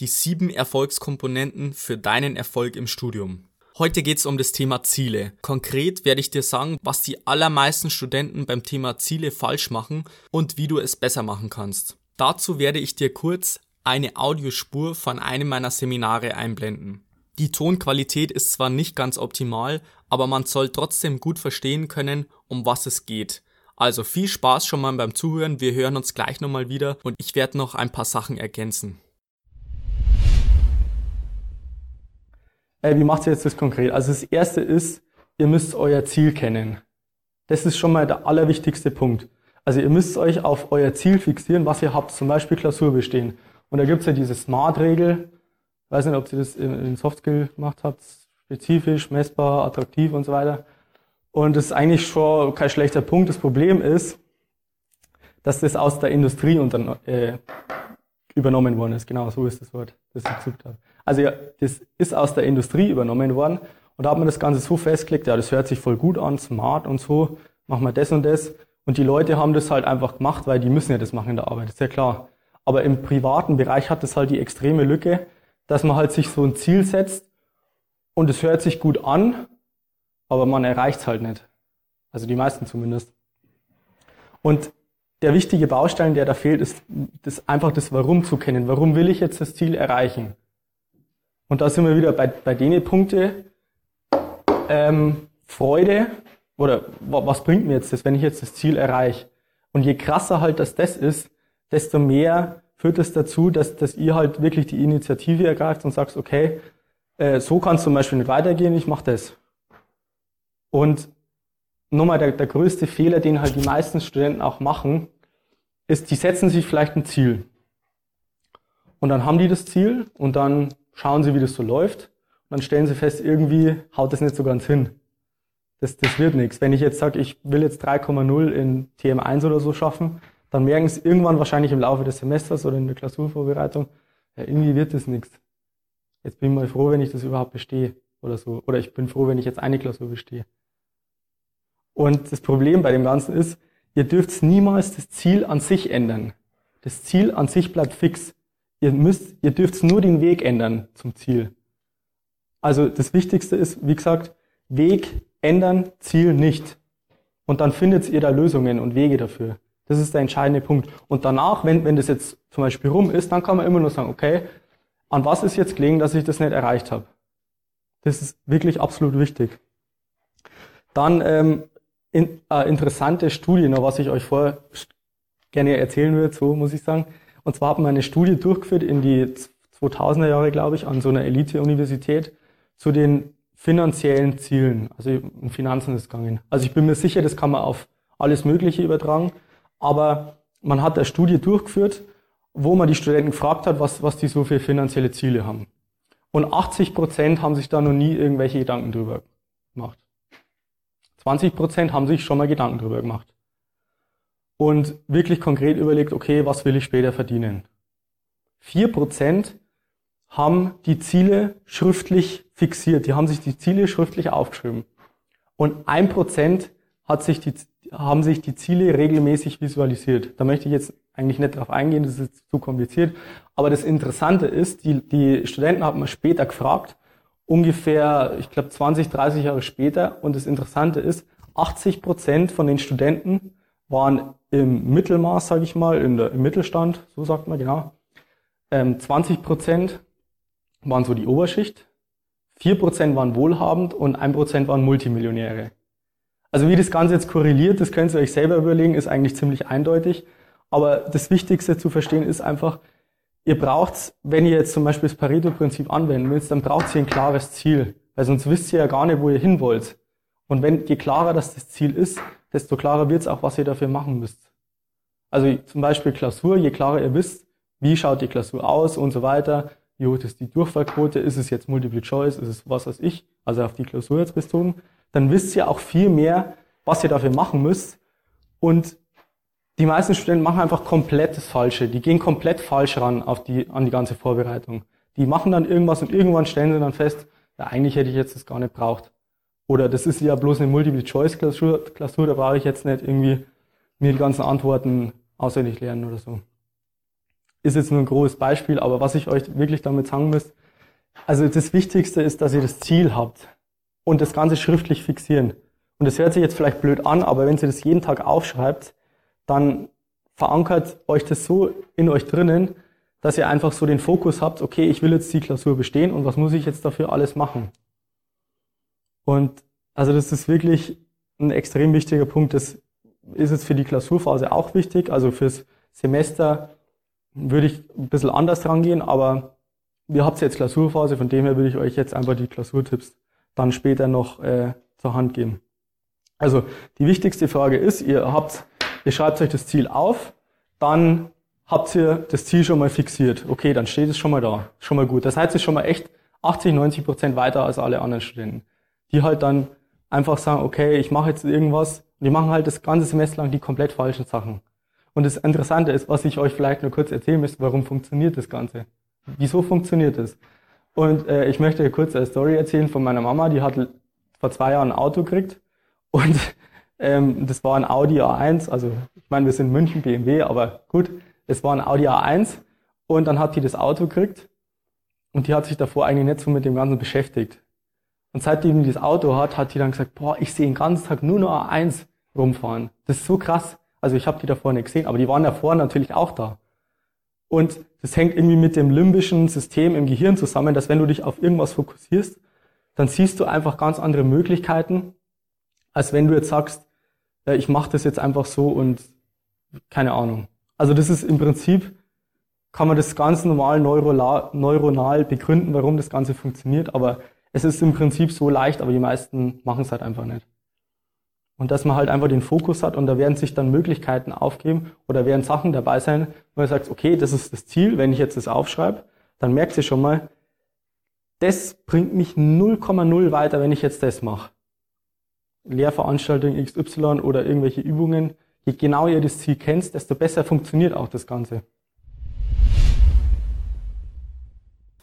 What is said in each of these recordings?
Die sieben Erfolgskomponenten für deinen Erfolg im Studium. Heute geht es um das Thema Ziele. Konkret werde ich dir sagen, was die allermeisten Studenten beim Thema Ziele falsch machen und wie du es besser machen kannst. Dazu werde ich dir kurz eine Audiospur von einem meiner Seminare einblenden. Die Tonqualität ist zwar nicht ganz optimal, aber man soll trotzdem gut verstehen können, um was es geht. Also viel Spaß schon mal beim Zuhören. Wir hören uns gleich nochmal wieder und ich werde noch ein paar Sachen ergänzen. Äh, wie macht ihr jetzt das konkret? Also das erste ist, ihr müsst euer Ziel kennen. Das ist schon mal der allerwichtigste Punkt. Also ihr müsst euch auf euer Ziel fixieren, was ihr habt, zum Beispiel Klausur bestehen. Und da gibt's ja diese Smart-Regel. Ich weiß nicht, ob ihr das in Softskill gemacht habt. Spezifisch, messbar, attraktiv und so weiter. Und das ist eigentlich schon kein schlechter Punkt. Das Problem ist, dass das aus der Industrie unter, äh, übernommen worden ist. Genau, so ist das Wort, das ich gesucht habe. Also ja, das ist aus der Industrie übernommen worden. Und da hat man das Ganze so festgelegt, ja, das hört sich voll gut an, smart und so, machen wir das und das. Und die Leute haben das halt einfach gemacht, weil die müssen ja das machen in der Arbeit, ist ja klar. Aber im privaten Bereich hat das halt die extreme Lücke, dass man halt sich so ein Ziel setzt und es hört sich gut an, aber man erreicht es halt nicht. Also die meisten zumindest. Und der wichtige Baustein, der da fehlt, ist das, einfach das Warum zu kennen. Warum will ich jetzt das Ziel erreichen? Und da sind wir wieder bei, bei denen Punkte, ähm, Freude oder was bringt mir jetzt das, wenn ich jetzt das Ziel erreiche? Und je krasser halt das das ist, desto mehr führt es das dazu, dass, dass ihr halt wirklich die Initiative ergreift und sagst, okay, äh, so kann es zum Beispiel nicht weitergehen, ich mache das. Und nochmal der, der größte Fehler, den halt die meisten Studenten auch machen, ist, die setzen sich vielleicht ein Ziel. Und dann haben die das Ziel und dann schauen sie, wie das so läuft. Und dann stellen sie fest, irgendwie haut das nicht so ganz hin. Das, das wird nichts. Wenn ich jetzt sage, ich will jetzt 3,0 in TM1 oder so schaffen, dann merken sie irgendwann wahrscheinlich im Laufe des Semesters oder in der Klausurvorbereitung, ja, irgendwie wird das nichts. Jetzt bin ich mal froh, wenn ich das überhaupt bestehe oder so. Oder ich bin froh, wenn ich jetzt eine Klausur bestehe. Und das Problem bei dem Ganzen ist, ihr dürft niemals das Ziel an sich ändern. Das Ziel an sich bleibt fix. Ihr müsst, ihr dürft nur den Weg ändern zum Ziel. Also das Wichtigste ist, wie gesagt, Weg ändern, Ziel nicht. Und dann findet ihr da Lösungen und Wege dafür. Das ist der entscheidende Punkt. Und danach, wenn, wenn das jetzt zum Beispiel rum ist, dann kann man immer nur sagen, okay, an was ist jetzt gelegen, dass ich das nicht erreicht habe? Das ist wirklich absolut wichtig. Dann ähm, in, äh, interessante Studie, noch was ich euch vorher gerne erzählen würde, so muss ich sagen. Und zwar haben wir eine Studie durchgeführt in die 2000er Jahre, glaube ich, an so einer Elite-Universität zu den finanziellen Zielen. Also um Finanzen ist gegangen. Also ich bin mir sicher, das kann man auf alles Mögliche übertragen. Aber man hat eine Studie durchgeführt, wo man die Studenten gefragt hat, was, was die so für finanzielle Ziele haben. Und 80 Prozent haben sich da noch nie irgendwelche Gedanken drüber gemacht. 20 Prozent haben sich schon mal Gedanken drüber gemacht. Und wirklich konkret überlegt, okay, was will ich später verdienen? 4 Prozent haben die Ziele schriftlich fixiert. Die haben sich die Ziele schriftlich aufgeschrieben. Und ein Prozent haben sich die Ziele regelmäßig visualisiert. Da möchte ich jetzt eigentlich nicht drauf eingehen, das ist zu kompliziert. Aber das Interessante ist, die, die Studenten haben wir später gefragt, ungefähr, ich glaube, 20, 30 Jahre später. Und das Interessante ist, 80 Prozent von den Studenten waren im Mittelmaß, sage ich mal, der, im Mittelstand, so sagt man genau. Ähm, 20 Prozent waren so die Oberschicht, 4 Prozent waren wohlhabend und 1 Prozent waren Multimillionäre. Also wie das Ganze jetzt korreliert, das könnt ihr euch selber überlegen, ist eigentlich ziemlich eindeutig. Aber das Wichtigste zu verstehen ist einfach, ihr braucht, wenn ihr jetzt zum Beispiel das Pareto-Prinzip anwenden willst, dann braucht ihr ein klares Ziel. Weil sonst wisst ihr ja gar nicht, wo ihr hin wollt. Und wenn, je klarer das, das Ziel ist, desto klarer wird es auch, was ihr dafür machen müsst. Also zum Beispiel Klausur, je klarer ihr wisst, wie schaut die Klausur aus und so weiter, wie hoch ist die Durchfallquote, ist es jetzt Multiple Choice, ist es was weiß ich, also auf die Klausur jetzt bezogen, dann wisst ihr auch viel mehr, was ihr dafür machen müsst. Und die meisten Studenten machen einfach komplett das Falsche. Die gehen komplett falsch ran auf die, an die ganze Vorbereitung. Die machen dann irgendwas und irgendwann stellen sie dann fest, ja, eigentlich hätte ich jetzt das gar nicht braucht. Oder das ist ja bloß eine Multiple-Choice-Klausur, Klausur, da brauche ich jetzt nicht irgendwie mir die ganzen Antworten auswendig lernen oder so. Ist jetzt nur ein großes Beispiel, aber was ich euch wirklich damit sagen muss, also das Wichtigste ist, dass ihr das Ziel habt und das Ganze schriftlich fixieren. Und das hört sich jetzt vielleicht blöd an, aber wenn ihr das jeden Tag aufschreibt, dann verankert euch das so in euch drinnen, dass ihr einfach so den Fokus habt, okay, ich will jetzt die Klausur bestehen und was muss ich jetzt dafür alles machen? Und also das ist wirklich ein extrem wichtiger Punkt. Das ist jetzt für die Klausurphase auch wichtig. Also fürs Semester würde ich ein bisschen anders rangehen, aber ihr habt jetzt Klausurphase, von dem her würde ich euch jetzt einfach die Klausurtipps dann später noch äh, zur Hand geben. Also die wichtigste Frage ist, ihr habt, ihr schreibt euch das Ziel auf, dann habt ihr das Ziel schon mal fixiert. Okay, dann steht es schon mal da. Schon mal gut. Das heißt, es ist schon mal echt 80, 90 Prozent weiter als alle anderen Studenten. Die halt dann einfach sagen, okay, ich mache jetzt irgendwas. Und die machen halt das ganze Semester lang die komplett falschen Sachen. Und das Interessante ist, was ich euch vielleicht nur kurz erzählen müsste, warum funktioniert das Ganze? Wieso funktioniert das? Und äh, ich möchte kurz eine Story erzählen von meiner Mama, die hat vor zwei Jahren ein Auto gekriegt und ähm, das war ein Audi A1, also ich meine, wir sind München BMW, aber gut, es war ein Audi A1 und dann hat die das Auto gekriegt und die hat sich davor eigentlich nicht so mit dem Ganzen beschäftigt. Und seitdem die das Auto hat, hat die dann gesagt, boah, ich sehe den ganzen Tag nur noch A1 rumfahren. Das ist so krass. Also ich habe die davor nicht gesehen, aber die waren davor natürlich auch da. Und das hängt irgendwie mit dem limbischen System im Gehirn zusammen, dass wenn du dich auf irgendwas fokussierst, dann siehst du einfach ganz andere Möglichkeiten, als wenn du jetzt sagst, ich mache das jetzt einfach so und keine Ahnung. Also das ist im Prinzip, kann man das ganz normal neuronal begründen, warum das Ganze funktioniert, aber es ist im Prinzip so leicht, aber die meisten machen es halt einfach nicht. Und dass man halt einfach den Fokus hat und da werden sich dann Möglichkeiten aufgeben oder werden Sachen dabei sein, wo man sagt, okay, das ist das Ziel, wenn ich jetzt das aufschreibe, dann merkt ihr schon mal, das bringt mich 0,0 weiter, wenn ich jetzt das mache. Lehrveranstaltung XY oder irgendwelche Übungen, je genauer ihr das Ziel kennt, desto besser funktioniert auch das Ganze.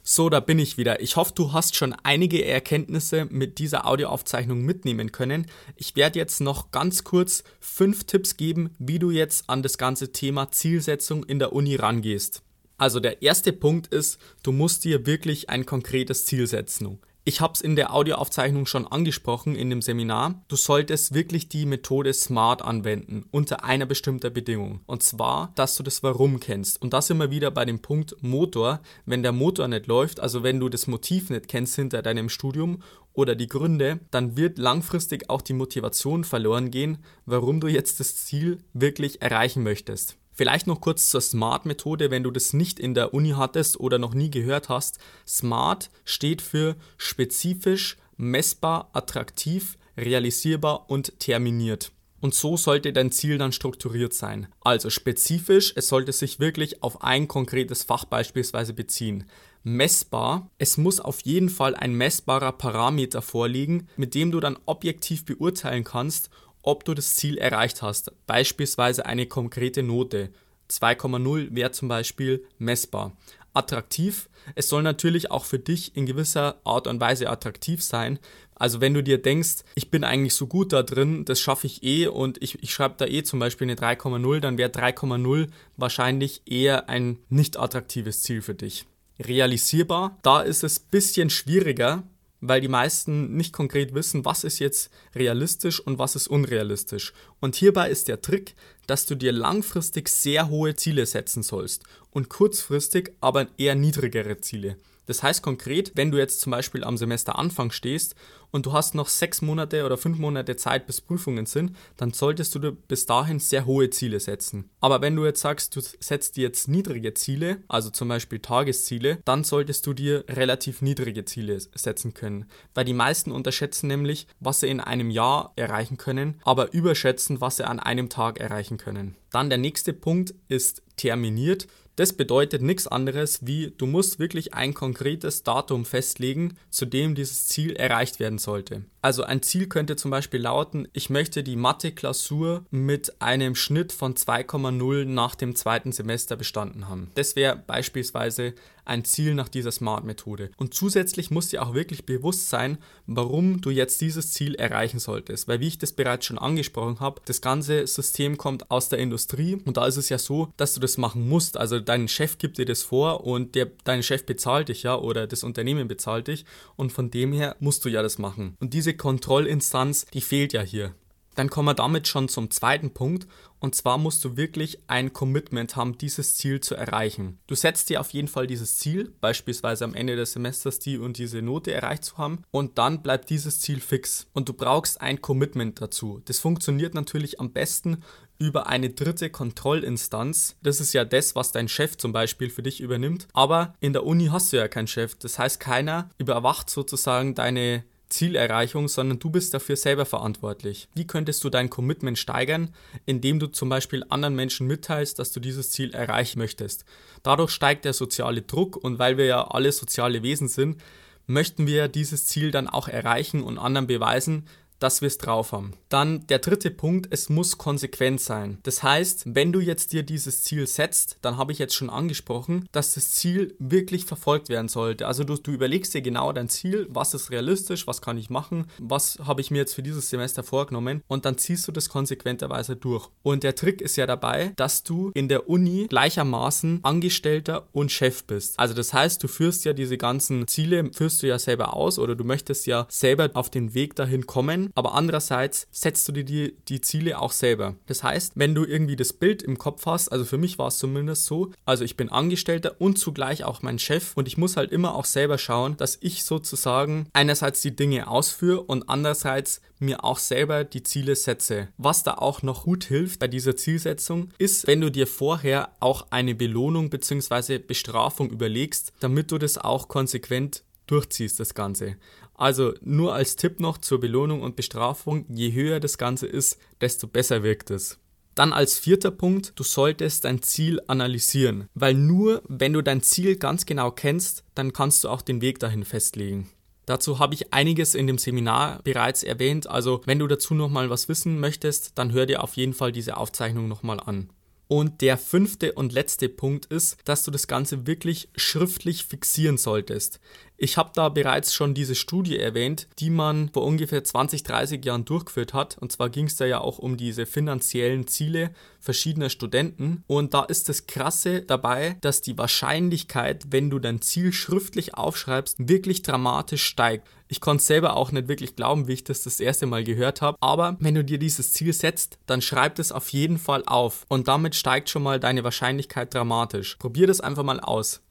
So, da bin ich wieder. Ich hoffe, du hast schon einige Erkenntnisse mit dieser Audioaufzeichnung mitnehmen können. Ich werde jetzt noch ganz kurz fünf Tipps geben, wie du jetzt an das ganze Thema Zielsetzung in der Uni rangehst. Also der erste Punkt ist, du musst dir wirklich ein konkretes Ziel setzen. Ich habe es in der Audioaufzeichnung schon angesprochen in dem Seminar. Du solltest wirklich die Methode SMART anwenden unter einer bestimmten Bedingung. Und zwar, dass du das Warum kennst. Und das immer wieder bei dem Punkt Motor. Wenn der Motor nicht läuft, also wenn du das Motiv nicht kennst hinter deinem Studium oder die Gründe, dann wird langfristig auch die Motivation verloren gehen, warum du jetzt das Ziel wirklich erreichen möchtest. Vielleicht noch kurz zur SMART-Methode, wenn du das nicht in der Uni hattest oder noch nie gehört hast. SMART steht für spezifisch, messbar, attraktiv, realisierbar und terminiert. Und so sollte dein Ziel dann strukturiert sein. Also spezifisch, es sollte sich wirklich auf ein konkretes Fach beispielsweise beziehen. Messbar, es muss auf jeden Fall ein messbarer Parameter vorliegen, mit dem du dann objektiv beurteilen kannst, ob du das Ziel erreicht hast, beispielsweise eine konkrete Note. 2,0 wäre zum Beispiel messbar. Attraktiv, es soll natürlich auch für dich in gewisser Art und Weise attraktiv sein. Also wenn du dir denkst, ich bin eigentlich so gut da drin, das schaffe ich eh und ich, ich schreibe da eh zum Beispiel eine 3,0, dann wäre 3,0 wahrscheinlich eher ein nicht attraktives Ziel für dich. Realisierbar, da ist es ein bisschen schwieriger, weil die meisten nicht konkret wissen, was ist jetzt realistisch und was ist unrealistisch. Und hierbei ist der Trick, dass du dir langfristig sehr hohe Ziele setzen sollst und kurzfristig aber eher niedrigere Ziele. Das heißt konkret, wenn du jetzt zum Beispiel am Semesteranfang stehst und du hast noch sechs Monate oder fünf Monate Zeit, bis Prüfungen sind, dann solltest du dir bis dahin sehr hohe Ziele setzen. Aber wenn du jetzt sagst, du setzt dir jetzt niedrige Ziele, also zum Beispiel Tagesziele, dann solltest du dir relativ niedrige Ziele setzen können. Weil die meisten unterschätzen nämlich, was sie in einem Jahr erreichen können, aber überschätzen, was sie an einem Tag erreichen können. Dann der nächste Punkt ist terminiert. Das bedeutet nichts anderes wie, du musst wirklich ein konkretes Datum festlegen, zu dem dieses Ziel erreicht werden sollte. Also ein Ziel könnte zum Beispiel lauten, ich möchte die Mathe-Klausur mit einem Schnitt von 2,0 nach dem zweiten Semester bestanden haben. Das wäre beispielsweise ein Ziel nach dieser SMART-Methode. Und zusätzlich muss dir auch wirklich bewusst sein, warum du jetzt dieses Ziel erreichen solltest. Weil wie ich das bereits schon angesprochen habe, das ganze System kommt aus der Industrie und da ist es ja so, dass du das machen musst. Also dein Chef gibt dir das vor und der, dein Chef bezahlt dich ja oder das Unternehmen bezahlt dich und von dem her musst du ja das machen. Und diese Kontrollinstanz, die fehlt ja hier. Dann kommen wir damit schon zum zweiten Punkt und zwar musst du wirklich ein Commitment haben, dieses Ziel zu erreichen. Du setzt dir auf jeden Fall dieses Ziel, beispielsweise am Ende des Semesters die und diese Note erreicht zu haben und dann bleibt dieses Ziel fix und du brauchst ein Commitment dazu. Das funktioniert natürlich am besten über eine dritte Kontrollinstanz. Das ist ja das, was dein Chef zum Beispiel für dich übernimmt. Aber in der Uni hast du ja keinen Chef. Das heißt, keiner überwacht sozusagen deine Zielerreichung, sondern du bist dafür selber verantwortlich. Wie könntest du dein Commitment steigern, indem du zum Beispiel anderen Menschen mitteilst, dass du dieses Ziel erreichen möchtest? Dadurch steigt der soziale Druck und weil wir ja alle soziale Wesen sind, möchten wir dieses Ziel dann auch erreichen und anderen beweisen, dass wir es drauf haben. Dann der dritte Punkt, es muss konsequent sein. Das heißt, wenn du jetzt dir dieses Ziel setzt, dann habe ich jetzt schon angesprochen, dass das Ziel wirklich verfolgt werden sollte. Also du, du überlegst dir genau dein Ziel, was ist realistisch, was kann ich machen, was habe ich mir jetzt für dieses Semester vorgenommen und dann ziehst du das konsequenterweise durch. Und der Trick ist ja dabei, dass du in der Uni gleichermaßen Angestellter und Chef bist. Also das heißt, du führst ja diese ganzen Ziele, führst du ja selber aus oder du möchtest ja selber auf den Weg dahin kommen aber andererseits setzt du dir die, die Ziele auch selber. Das heißt, wenn du irgendwie das Bild im Kopf hast, also für mich war es zumindest so, also ich bin Angestellter und zugleich auch mein Chef und ich muss halt immer auch selber schauen, dass ich sozusagen einerseits die Dinge ausführe und andererseits mir auch selber die Ziele setze. Was da auch noch gut hilft bei dieser Zielsetzung, ist, wenn du dir vorher auch eine Belohnung bzw. Bestrafung überlegst, damit du das auch konsequent durchziehst, das Ganze. Also nur als Tipp noch zur Belohnung und Bestrafung, je höher das Ganze ist, desto besser wirkt es. Dann als vierter Punkt, du solltest dein Ziel analysieren, weil nur wenn du dein Ziel ganz genau kennst, dann kannst du auch den Weg dahin festlegen. Dazu habe ich einiges in dem Seminar bereits erwähnt, also wenn du dazu nochmal was wissen möchtest, dann hör dir auf jeden Fall diese Aufzeichnung nochmal an. Und der fünfte und letzte Punkt ist, dass du das Ganze wirklich schriftlich fixieren solltest. Ich habe da bereits schon diese Studie erwähnt, die man vor ungefähr 20, 30 Jahren durchgeführt hat. Und zwar ging es da ja auch um diese finanziellen Ziele verschiedener Studenten. Und da ist das Krasse dabei, dass die Wahrscheinlichkeit, wenn du dein Ziel schriftlich aufschreibst, wirklich dramatisch steigt. Ich konnte selber auch nicht wirklich glauben, wie ich das das erste Mal gehört habe. Aber wenn du dir dieses Ziel setzt, dann schreib es auf jeden Fall auf. Und damit steigt schon mal deine Wahrscheinlichkeit dramatisch. Probier das einfach mal aus.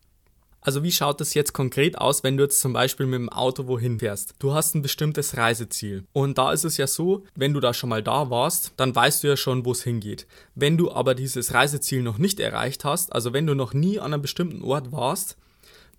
Also wie schaut das jetzt konkret aus, wenn du jetzt zum Beispiel mit dem Auto wohin fährst? Du hast ein bestimmtes Reiseziel. Und da ist es ja so, wenn du da schon mal da warst, dann weißt du ja schon, wo es hingeht. Wenn du aber dieses Reiseziel noch nicht erreicht hast, also wenn du noch nie an einem bestimmten Ort warst,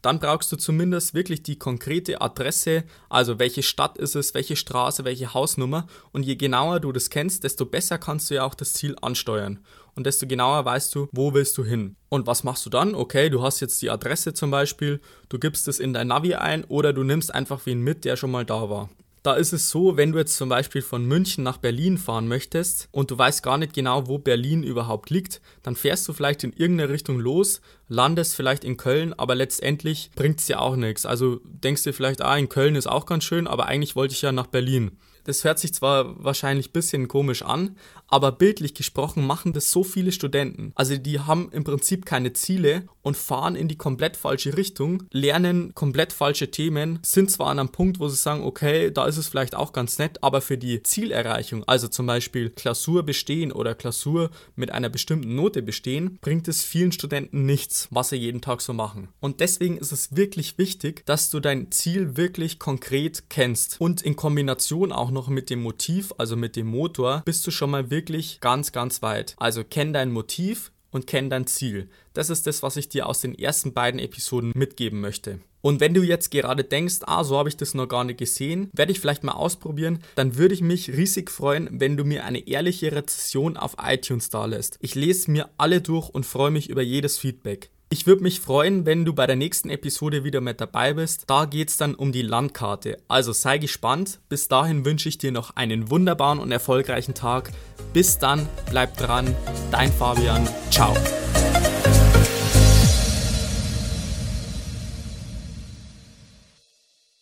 dann brauchst du zumindest wirklich die konkrete Adresse, also welche Stadt ist es, welche Straße, welche Hausnummer. Und je genauer du das kennst, desto besser kannst du ja auch das Ziel ansteuern. Und desto genauer weißt du, wo willst du hin. Und was machst du dann? Okay, du hast jetzt die Adresse zum Beispiel, du gibst es in dein Navi ein oder du nimmst einfach wen mit, der schon mal da war. Da ist es so, wenn du jetzt zum Beispiel von München nach Berlin fahren möchtest und du weißt gar nicht genau, wo Berlin überhaupt liegt, dann fährst du vielleicht in irgendeine Richtung los, landest vielleicht in Köln, aber letztendlich bringt es dir auch nichts. Also denkst du vielleicht, ah, in Köln ist auch ganz schön, aber eigentlich wollte ich ja nach Berlin. Das hört sich zwar wahrscheinlich ein bisschen komisch an, aber bildlich gesprochen machen das so viele Studenten. Also die haben im Prinzip keine Ziele und fahren in die komplett falsche Richtung, lernen komplett falsche Themen, sind zwar an einem Punkt, wo sie sagen, okay, da ist es vielleicht auch ganz nett, aber für die Zielerreichung, also zum Beispiel Klausur bestehen oder Klausur mit einer bestimmten Note bestehen, bringt es vielen Studenten nichts, was sie jeden Tag so machen. Und deswegen ist es wirklich wichtig, dass du dein Ziel wirklich konkret kennst und in Kombination auch noch mit dem Motiv, also mit dem Motor, bist du schon mal wirklich ganz, ganz weit. Also kenn dein Motiv und kenn dein Ziel. Das ist das, was ich dir aus den ersten beiden Episoden mitgeben möchte. Und wenn du jetzt gerade denkst, ah, so habe ich das noch gar nicht gesehen, werde ich vielleicht mal ausprobieren, dann würde ich mich riesig freuen, wenn du mir eine ehrliche Rezession auf iTunes da lässt. Ich lese mir alle durch und freue mich über jedes Feedback. Ich würde mich freuen, wenn du bei der nächsten Episode wieder mit dabei bist. Da geht es dann um die Landkarte. Also sei gespannt. Bis dahin wünsche ich dir noch einen wunderbaren und erfolgreichen Tag. Bis dann, bleib dran. Dein Fabian. Ciao.